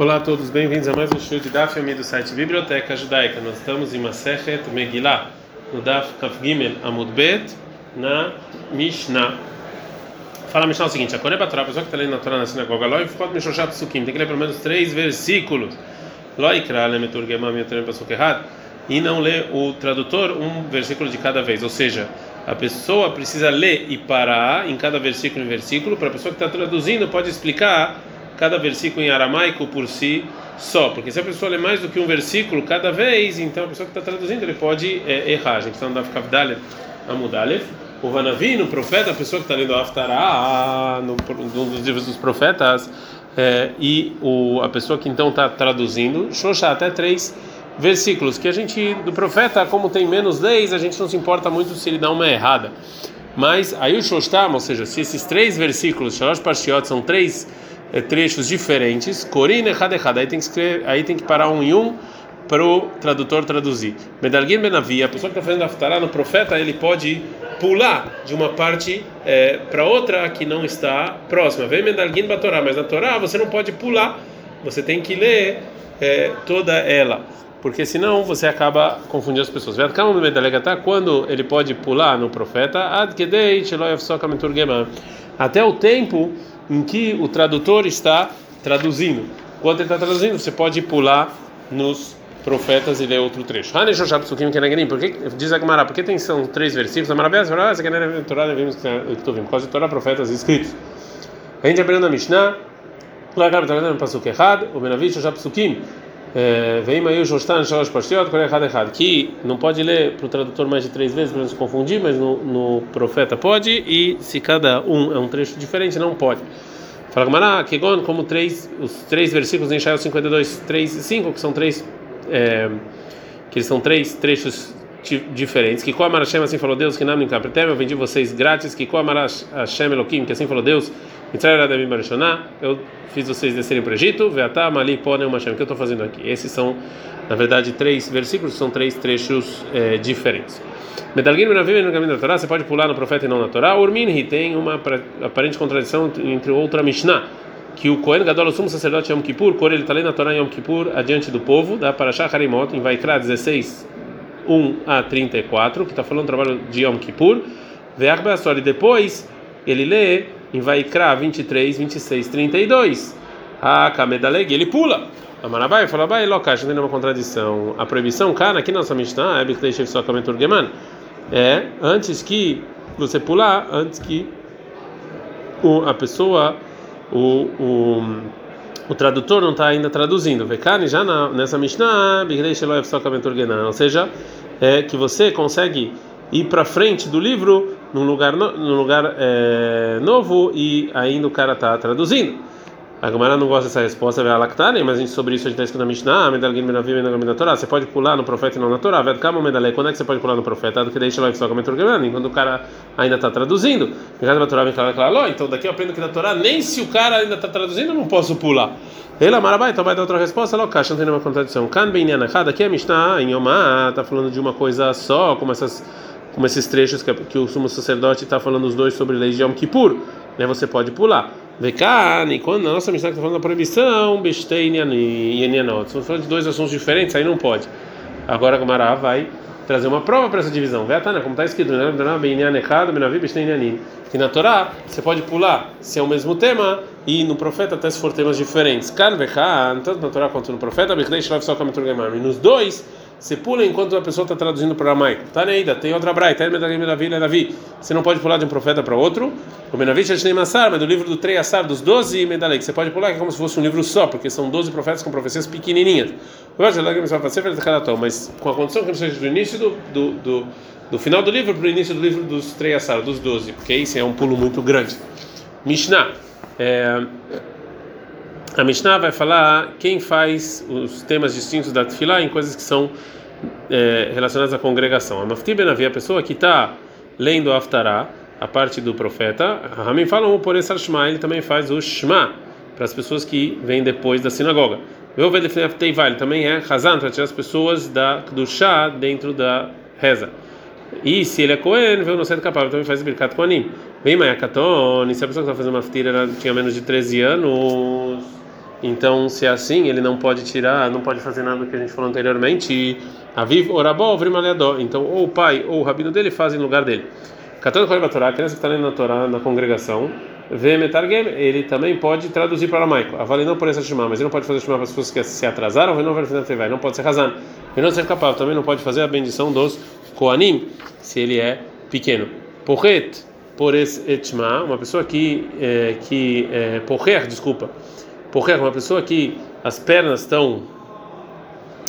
Olá a todos, bem-vindos a mais um show de Daf Yomi do site Biblioteca Judaica. Nós estamos em Masechet Megillah, no Daf Kaf Gimel Amud Bet, na Mishnah. Fala a Mishnah o seguinte: a Koreba Torah, a pessoa que está lendo na Torá na sinagoga, Loi Fkot Mishoshat Psukim, tem que ler pelo menos três versículos. Loi Kra Lemetur Gemam Yotrem Pasuk errado. E não ler o tradutor um versículo de cada vez, ou seja, a pessoa precisa ler e parar em cada versículo em versículo, para a pessoa que está traduzindo pode explicar cada versículo em aramaico por si só, porque se a pessoa lê mais do que um versículo cada vez, então a pessoa que está traduzindo ele pode é, errar. A gente está no Daf Amudalef. O Hanavi, no profeta, a pessoa que está lendo Aftará, no, num dos livros dos profetas, é, e o, a pessoa que então está traduzindo, Xoxá, até três versículos, que a gente, do profeta, como tem menos leis, a gente não se importa muito se ele dá uma errada. Mas aí o Shostam, ou seja, se esses três versículos, Shalosh Parshiot, são três é, trechos diferentes, Corin errado errado, aí tem que escrever, aí tem que parar um em um para o tradutor traduzir. Medalgin Benavi, a pessoa que está fazendo Aftará no profeta, ele pode pular de uma parte é, para outra que não está próxima. Vem Medalgin Batorá, mas na Torá você não pode pular, você tem que ler é, toda ela porque senão você acaba confundindo as pessoas. Quando ele pode pular no profeta, até o tempo em que o tradutor está traduzindo. Quando ele está traduzindo, você pode pular nos profetas e ler outro trecho. Por que, diz a por que tem, são três versículos? Por causa de Torá, profetas escritos. A gente aprende na Mishnah, o Benavit, o Psukim, Vem aí o Jostan Shalosh Pashiot, errado errado. Que não pode ler para o tradutor mais de três vezes para não se confundir, mas no, no, profeta pode, e se cada um é um trecho diferente, não pode. Fala Gamara, Kegon, como três, os três versículos em Shael 52, 3 e 5, que são três, é, que são três trechos diferentes. Que Koamar Hashem, assim falou Deus, que não me eu vendi vocês grátis. Que Koamar Hashem Elohim, que assim falou Deus, eu fiz vocês descerem para o Egito, o que eu estou fazendo aqui? Esses são, na verdade, três versículos, são três trechos é, diferentes. Medalguin Menavim no caminho da você pode pular no profeta e não na Torá. Urminhi tem uma aparente contradição entre outra Mishnah, que o Kohen Gadol, o sumo sacerdote Yom Kippur, quando ele está lendo na Torá Yom Kippur, adiante do povo, da Parashah Harimot, em Vaikra 16, 1 a 34, que está falando do trabalho de Yom Kippur, Ve'ach e depois ele lê em Vaikra 23, 26, 32. Ah, Kamedaleg, ele pula. A Marabai fala, vai, Lokash, não tem nenhuma contradição. A proibição, cara, aqui na nossa Mishnah, é é antes que você pular, antes que o, a pessoa, o, o, o tradutor não está ainda traduzindo. Vekani, já na, nessa Mishnah, ou seja, é que você consegue ir para frente do livro num lugar, no, num lugar é, novo e ainda o cara está traduzindo. A Gamara não gosta dessa resposta, vai alactarem, mas sobre isso a gente está escrito na Mishnah, Medalgin Menavim. Você pode pular no profeta e não na Torá. Quando é que você pode pular no profeta? Do que deixa lá só quando o cara ainda está traduzindo. Então daqui eu aprendo que na Torá, nem se o cara ainda está traduzindo, eu não posso pular. Ele Amarabai, então vai dar outra resposta, Lokash, não tem nenhuma contradição. Kan Ben Yanachad, aqui a Mishnah, em Yomá, está falando de uma coisa só, como essas como esses trechos que, que o sumo sacerdote está falando os dois sobre leis de Yom Kippur, né? Você pode pular. Vekani, quando a nossa missão está falando da proibição, Bestein e Yenianot, são falando de dois assuntos diferentes, aí não pode. Agora a Gumara vai trazer uma prova para essa divisão. Vetana, como está escrito, né? que na Torá você pode pular se é o mesmo tema e no profeta até se for temas diferentes. Tanto na Torá quanto no profeta, nos dois você pula enquanto a pessoa está traduzindo para aramaico. Tá neida, tem outra braita, Davi. Você não pode pular de um profeta para outro. O Massar, mas do livro do Trei Assar, dos 12 Medalek, você pode pular que é como se fosse um livro só, porque são 12 profetas com profecias pequenininhas. Mas com a condição que não seja do início do, do, do, do final do livro para o início do livro dos Trei Assar, dos 12, porque isso é um pulo muito grande. Mishnah. É, a Mishnah vai falar quem faz os temas distintos da Tfilá em coisas que são é, relacionadas à congregação. A Mafti Benavi, a pessoa que está lendo a Aftará, a parte do profeta, Ramim falam por esse Shema, ele também faz o Shema para as pessoas que vêm depois da sinagoga. Eu vejo ele também é Hazan para tirar as pessoas da, do chá dentro da reza. E se ele é Cohen, veio no centro capaz, também faz Birkat Koanim. Vem Mayakaton, e se a pessoa que está fazendo uma ftira tinha menos de 13 anos Então, se é assim, ele não pode tirar, não pode fazer nada do que a gente falou anteriormente. Aviv orabó, vrimalhadó. Então, ou o pai ou o rabino dele fazem no lugar dele. Catando com a Torá, a criança que está lendo na Torá na congregação, vê metargem, ele também pode traduzir para aramaico. Avali não por essa chamar, mas ele não pode fazer chamar para as pessoas que se atrasaram, não vai não pode ser razão. Vem não ser capaz, também não pode fazer a bendição dos koanim, se ele é pequeno. Porret, por etma, uma pessoa que é, que é, porrer, desculpa, porrer, uma pessoa que as pernas estão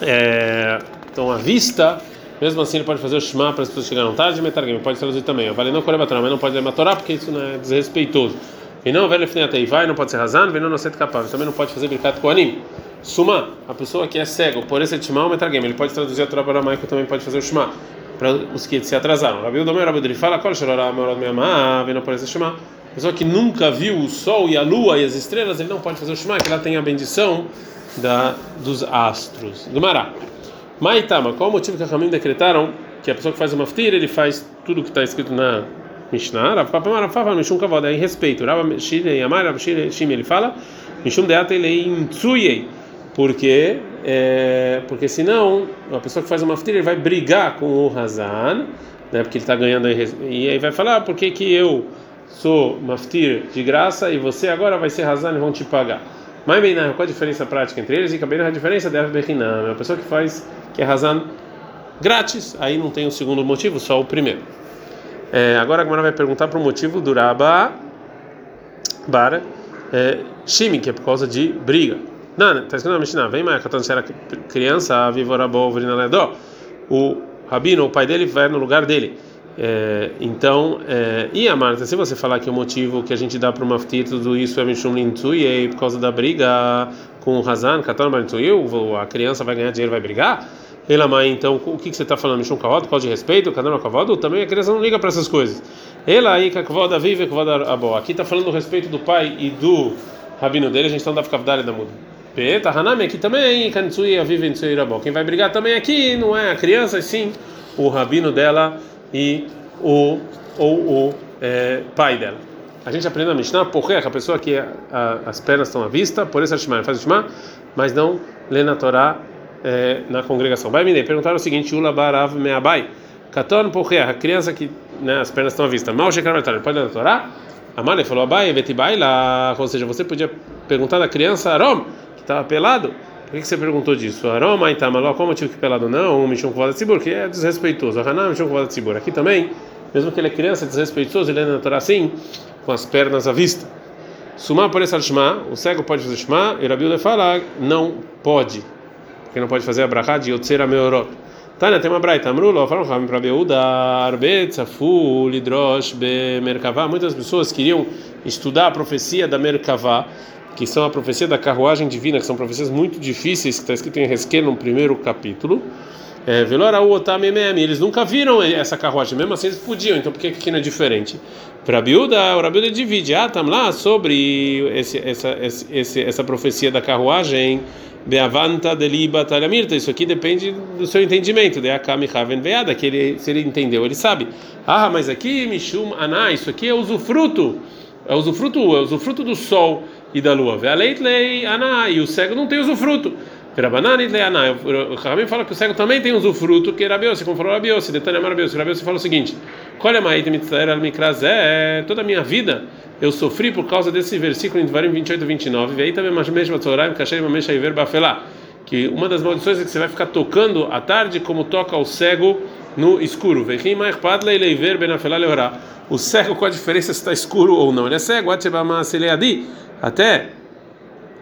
é, estão à vista mesmo assim, ele pode fazer o Shema para as pessoas chegarem tarde, metargem, pode traduzir também. Vale não correr mas não pode ler Torá porque isso não é desrespeitoso. E não, velho, e vai, não pode ser razão, vem não ser capaz, também não pode fazer brincadeira com anim. Suma, a pessoa que é cego, por esse Shema ou metargem, ele pode traduzir a Torá para aramaico, também pode fazer o Shema para os que se atrasaram. Rabi Udomé, Rabi Udri fala, qual chorará a maior minha má, vem não por esse Shema. Pessoa que nunca viu o sol e a lua e as estrelas, ele não pode fazer o Shema, que ela tem a bendição da, dos astros. Do Mará. Maitama, qual o motivo que a Ramim decretaram que a pessoa que faz uma maftir, ele faz tudo que está escrito na Mishnah? Marafafa, Mishum Kavod, é em respeito. Rav Shire Yamar, Rav Shire Shime, ele fala, Mishum Deata ele intsuyei, porque é, porque senão a pessoa que faz uma maftir, ele vai brigar com o Hazan, né, porque ele está ganhando e aí vai falar, ah, por que que eu sou maftir de graça e você agora vai ser Hazan e vão te pagar? Mas bem, qual a diferença prática entre eles? E cabelo a diferença deve Bechinam, é a pessoa que faz que é razão grátis, aí não tem o segundo motivo, só o primeiro. É, agora a Gamara vai perguntar para o motivo do Raba Bar é, Shimi, que é por causa de briga. Não, está escrito na Mishnah, vem mais, quando era criança, a Vivorabó, o rabino, o pai dele, vai no lugar dele. É, então, é, e a Marta, se você falar que o motivo que a gente dá para o maftir tudo isso é Mishum Lintui, é por causa da briga com o Hazan, Katan Marintui, a criança vai ganhar dinheiro vai brigar? Ela mãe, então, o que, que você está falando? Mishum Kavod, por causa de respeito, Kadam Kavod? Também a criança não liga para essas coisas. Ela aí, Kavod vive, Kavod Abo. Aqui está falando do respeito do pai e do rabino dele, a gente está no Dafkavdale da Muda. Peta, Hanami, aqui também, Kanitsui, Avive, Nitsui, Abo. Quem vai brigar também aqui não é a criança, sim o rabino dela e o ou o é, pai dela. A gente aprende na Mishnah, a pessoa que a, as pernas estão à vista, por isso a Shema faz o Shema, mas não lê na Torá é, na congregação. Vai me perguntaram o seguinte: Ula barav meabai. Katon porque a criança que né, as pernas estão à vista. Mal chegar pode ler na Torá? Mãe falou: Abai, vetibai lá. Ou seja, você podia perguntar da criança, Arom, que estava pelado. Por que, você perguntou disso? Aroma e Tamaló, qual motivo que pelado não? Um Mishum Kuvada Tzibur, que é desrespeitoso. Haná, Mishum Kuvada Tzibur. Aqui também, mesmo que ele é criança, é desrespeitoso, ele é natural assim, com as pernas à vista. Sumar por esse Shema, o cego pode fazer Shema, e Rabiuda fala, não pode, porque não pode fazer a brachá de Yotzera Meorot. Tânia, tem uma braita, Amrulo, falam Ramim para Beuda, Arbet, Safu, Lidrosh, Be Merkavá. Muitas pessoas queriam estudar a profecia da Merkavá que são a profecia da carruagem divina, que são profecias muito difíceis, que está escrito em Resquel no primeiro capítulo. É, eles nunca viram essa carruagem, mesmo assim eles podiam, então por que aqui não é diferente? Para Biúda, o Rabiúda divide, ah, estamos lá sobre esse, essa, esse, essa profecia da carruagem, Beavanta deliba talhamirta, isso aqui depende do seu entendimento, de Akami Haven Veada, que ele, se ele entendeu, ele sabe. Ah, mas aqui, Mishum Aná, isso aqui é usufruto, é usufruto, é usufruto do sol e da lua. E o cego não tem usufruto. O Ramim fala que o cego também tem usufruto, que Rabiose, como falou Rabiose, Detânia Rabiose. Rabiose fala o seguinte: toda a minha vida eu sofri por causa desse versículo em Devarim 28 e 29. Veio também que uma das maldições é que você vai ficar tocando à tarde como toca o cego no escuro. O cego, qual a diferença se está escuro ou não? Ele é cego, até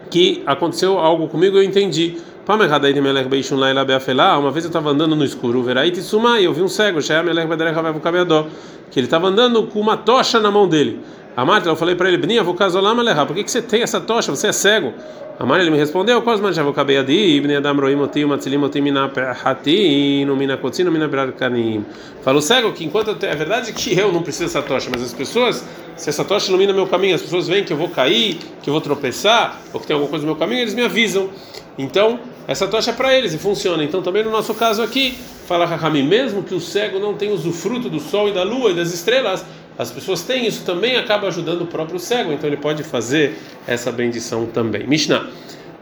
que aconteceu algo comigo eu entendi. Uma vez eu estava andando no escuro, e eu vi um cego, que ele estava andando com uma tocha na mão dele. A Marta, eu falei para ele, Bnia, vou por que, que você tem essa tocha? Você é cego. A Marta, ele me respondeu, quais man já vou adi, Ibn Adam roim oti, matzilim oti mina hatin, mina kotzin, mina brarkanim. Falou cego que enquanto é verdade que eu não preciso dessa tocha, mas as pessoas, se essa tocha ilumina meu caminho, as pessoas veem que eu vou cair, que eu vou tropeçar, ou que tem alguma coisa no meu caminho, eles me avisam. Então, essa tocha é para eles e funciona. Então, também no nosso caso aqui, fala Hakami, mesmo que o cego não tenha usufruto do sol e da lua e das estrelas, as pessoas têm, isso também acaba ajudando o próprio cego, então ele pode fazer essa bendição também. Mishnah.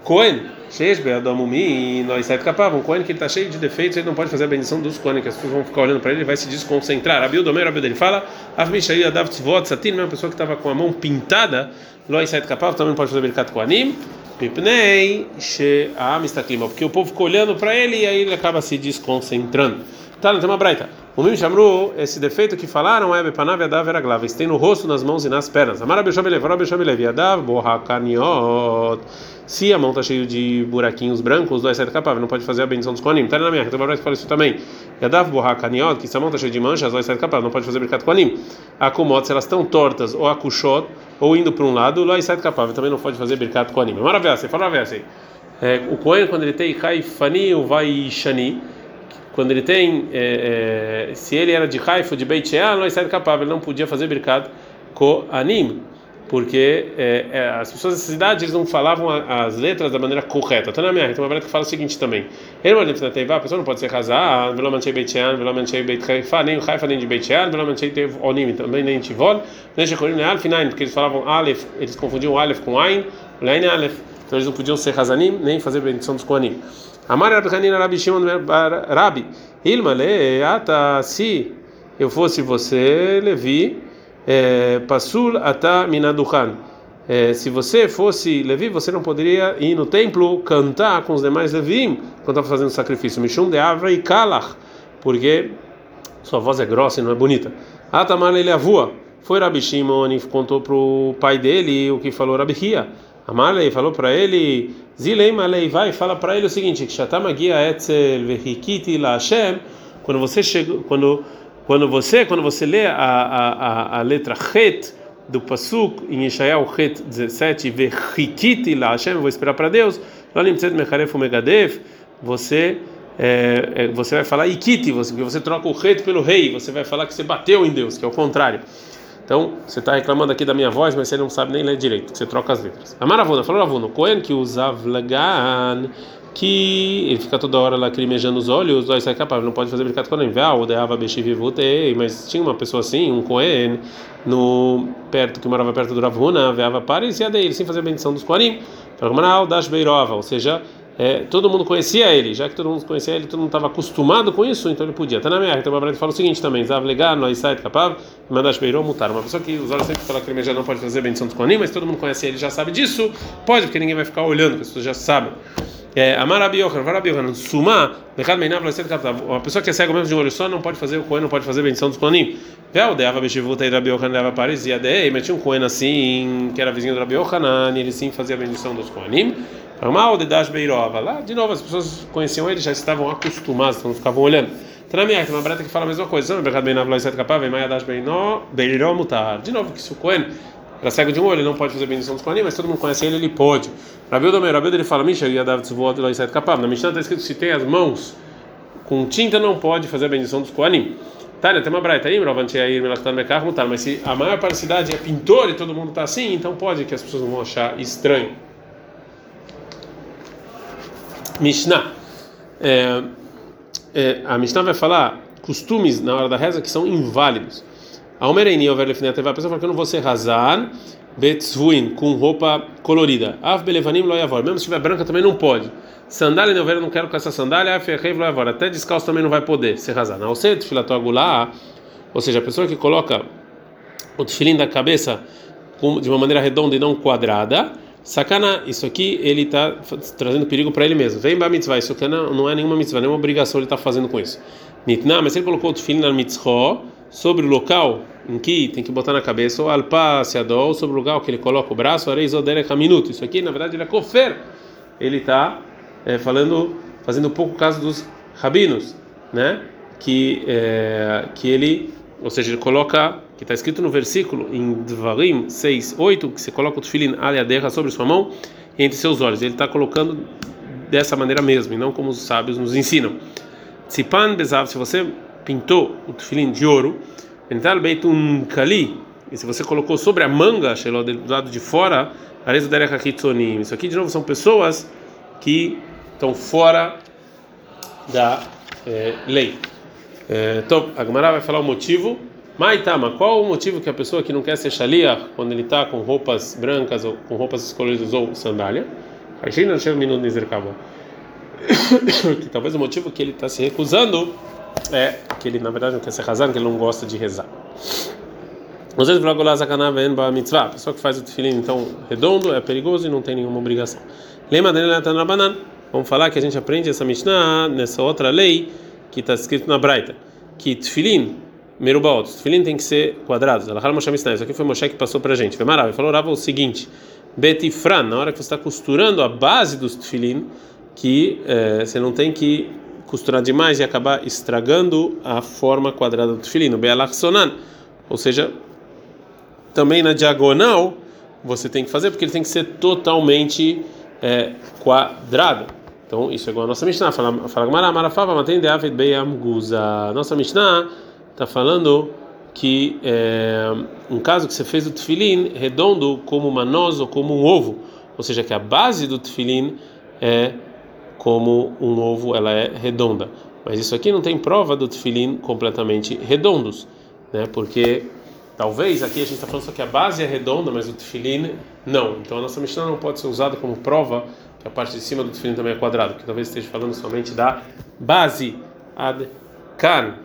Cohen, e nós sai capaz, um Cohen que ele está cheio de defeitos, ele não pode fazer a bendição dos Cohen, que as pessoas vão ficar olhando para ele, ele vai se desconcentrar. Abil Domer, Abil dele fala, Avmishai Adav Tzvot Satin, uma pessoa que estava com a mão pintada, Loi sai capaz, também pode fazer Birkat Koanim, Pipnei, She'am Istaklim, porque o povo ficou olhando para ele e aí ele acaba se desconcentrando. Tá, não tem uma braita. O Mim chamou esse defeito que falaram é Bepanav Yadav Eraglava, tem no rosto, nas mãos e nas pernas. Amara Bechobelev, Amara Bechobelev, Yadav Borrakaniot. Se a mão está cheia de buraquinhos brancos, dois sete capável, não pode fazer a bendição dos Koanim. Tá na minha, então vai falar isso também. Yadav Borrakaniot, que se a mão está cheia de manchas, dois sete capável, não pode fazer Birkat Koanim. Akumot, se elas estão tortas, ou akushot, ou indo para um lado, dois sete capável, também não pode fazer Birkat Koanim. Maravilha, você fala a é, O Kohen, quando ele tem Kaifani ou vai Shani, quando ele tem, é, é, se ele era de Haifa, de Beit Shean, não sai capaz, ele não podia fazer Birkat Koanim, porque é, é, as pessoas dessa cidade eles não falavam as letras da maneira correta. Então, na minha tem uma maneira que fala o seguinte também: ele vai na Teiva, a pessoa não pode ser casar, pelo menos Beit Shean, pelo menos Beit Haifa, nem Haifa, nem de Beit menos Tev Onim, também nem Tivol, nem Shekorim, nem Alf, porque eles falavam Aleph, eles confundiam Aleph com Ain, Lein Aleph, então eles não podiam ser Hazanim, nem fazer bendição dos Koanim. Amar Rabi Hanina Rabi Shimon Rabi Ilmale ata se eu fosse você Levi é, Pasul ata minaduchan é, se você fosse Levi, você não poderia ir no templo cantar com os demais Levim quando estava fazendo sacrifício. Mishum de Avra e Kalach, porque sua voz é grossa e não é bonita. Atamar ele avua. Foi Rabi Shimon e contou para o pai dele o que falou Rabi Hia. Amarlei falou para ele, Zilei Malei, vai, fala para ele o seguinte, Kshatamagia etzel vehikiti la Hashem, quando você chega, quando quando você, quando você lê a, a, a, letra Het do Pasuk em Yeshayahu Het 17, vehikiti la Hashem, vou esperar para Deus, Lolimtzet mecharef megadef, você é, é, você vai falar ikiti, você, você troca o Het pelo rei, você vai falar que você bateu em Deus, que é o contrário. Então, você está reclamando aqui da minha voz, mas você não sabe nem ler direito, você troca as letras. A Maravuna, falou Ravuna, Cohen que usa Vlagan, que ele fica toda hora lacrimejando os olhos, isso é capaz, não pode fazer brincadeira com ele. Ah, o Deava Beshivivutei, mas tinha uma pessoa assim, um Cohen, no, perto, que morava perto do Ravuna, Veava Paris, e a dele, sem fazer a bendição dos Kohanim. Falou, Dash Beirova, ou seja, é, todo mundo conhecia ele, já que todo mundo conhecia ele, todo mundo estava acostumado com isso, então ele podia. Está na minha então a fala o seguinte também: Zav legar, nós sai capaz, mandash beirou mutar. Uma pessoa que os olhos sempre que já não pode fazer bendição dos conim, mas todo mundo conhece ele, já sabe disso, pode, porque ninguém vai ficar olhando, as pessoas já sabem. É, Amar Abiohan, Var Abiohan, Sumá, Becad Meinav, Uma pessoa que é cega mesmo de um olho só não pode fazer o coen, não pode fazer bendição dos conim. Véu, Deava Beshivuta e Rabiohan Deava Paris, e a Dei, mas tinha um coen assim, que era vizinho do Rabiohan, ele sim fazia a bendição dos conim. Normal de Dash Beirova. Lá, de novo, as pessoas conheciam ele, já estavam acostumadas, então não ficavam olhando. Tem uma breta que fala a mesma coisa. De novo, que se o Cohen era cego de um olho, ele não pode fazer bendição dos Kohanim, mas todo mundo conhece ele, ele pode. Rabi Odomer, Rabi ele fala, Misha, ia dar desvoado lá e capaz. Na Mishnah está escrito: se tem as mãos com tinta, não pode fazer a bendição dos Kohanim. Tânia, tem uma braita aí, mas se a maior parte da cidade é pintor e todo mundo está assim, então pode que as pessoas vão achar estranho. Mishnah. É, é, a Mishnah vai falar costumes na hora da reza que são inválidos. A Omereini, a pessoa fala que eu não vou ser razar, betzvuin, com roupa colorida. Av belevanim loyavor. Mesmo se tiver branca também não pode. Sandália neover, eu não quero com essa sandália. Af erreiv loyavor. Até descalço também não vai poder ser razar. Não sei, filato agulá. Ou seja, a pessoa que coloca o tefilim da cabeça de uma maneira redonda e não quadrada Sacana, isso aqui ele está trazendo perigo para ele mesmo. Vem ba mitzvah, isso aqui não, é nenhuma mitzvah, nenhuma obrigação ele está fazendo com isso. Nitna, mas ele colocou o tefilin na mitzvah sobre o local em que tem que botar na cabeça, ou alpa seadol, sobre o lugar que ele coloca o braço, areis odereka minuto. Isso aqui, na verdade, ele é kofer. Ele está é, falando, fazendo pouco caso dos rabinos, né? Que, é, que ele, ou seja, ele coloca que está escrito no versículo em Dvarim 6, 8, que você coloca o tefilin aliaderra sobre sua mão e entre seus olhos. Ele está colocando dessa maneira mesmo, e não como os sábios nos ensinam. Tzipan bezav, se você pintou o tefilin de ouro, ental beitun kali, e se você colocou sobre a manga, do lado de fora, arezo derecha kitzonim. Isso aqui, de novo, são pessoas que estão fora da é, lei. É, então, a Gemara vai falar o motivo Maitama, qual o motivo que a pessoa que não quer ser shalia quando ele está com roupas brancas ou com roupas escolhidas ou sandália? Que talvez o motivo que ele está se recusando é que ele na verdade não quer ser razão, que ele não gosta de rezar. A mitzvah, a pessoa que faz o tefilim então redondo é perigoso e não tem nenhuma obrigação. Lema. Vamos falar que a gente aprende essa Mishnah nessa outra lei que está escrito na Braita, que tefilim merubaot, tefilim tem que ser quadrados. Isso aqui foi Moshe que passou para a gente. Foi maravilhoso. Falou o seguinte: Betifran, na hora que você está costurando a base dos tefilim, que você não tem que costurar demais e acabar estragando a forma quadrada do. Be'alachsonan, ou seja, também na diagonal você tem que fazer porque ele tem que ser totalmente é, quadrado. Então isso é igual a nossa Mishnah. Fala, fala Marafava, Matem de Avid Beyamguza. Nossa Mishnah está falando que é, um caso que você fez o tefilim redondo como uma noz ou como um ovo, ou seja, que a base do tefilim é como um ovo, ela é redonda. Mas isso aqui não tem prova do tefilim completamente redondos, né? Porque Talvez aqui a gente está falando só que a base é redonda, mas o tefilim não. Então a nossa Mishnah não pode ser usada como prova a parte de cima do tefilim também é quadrado, que talvez esteja falando somente da base ad kan.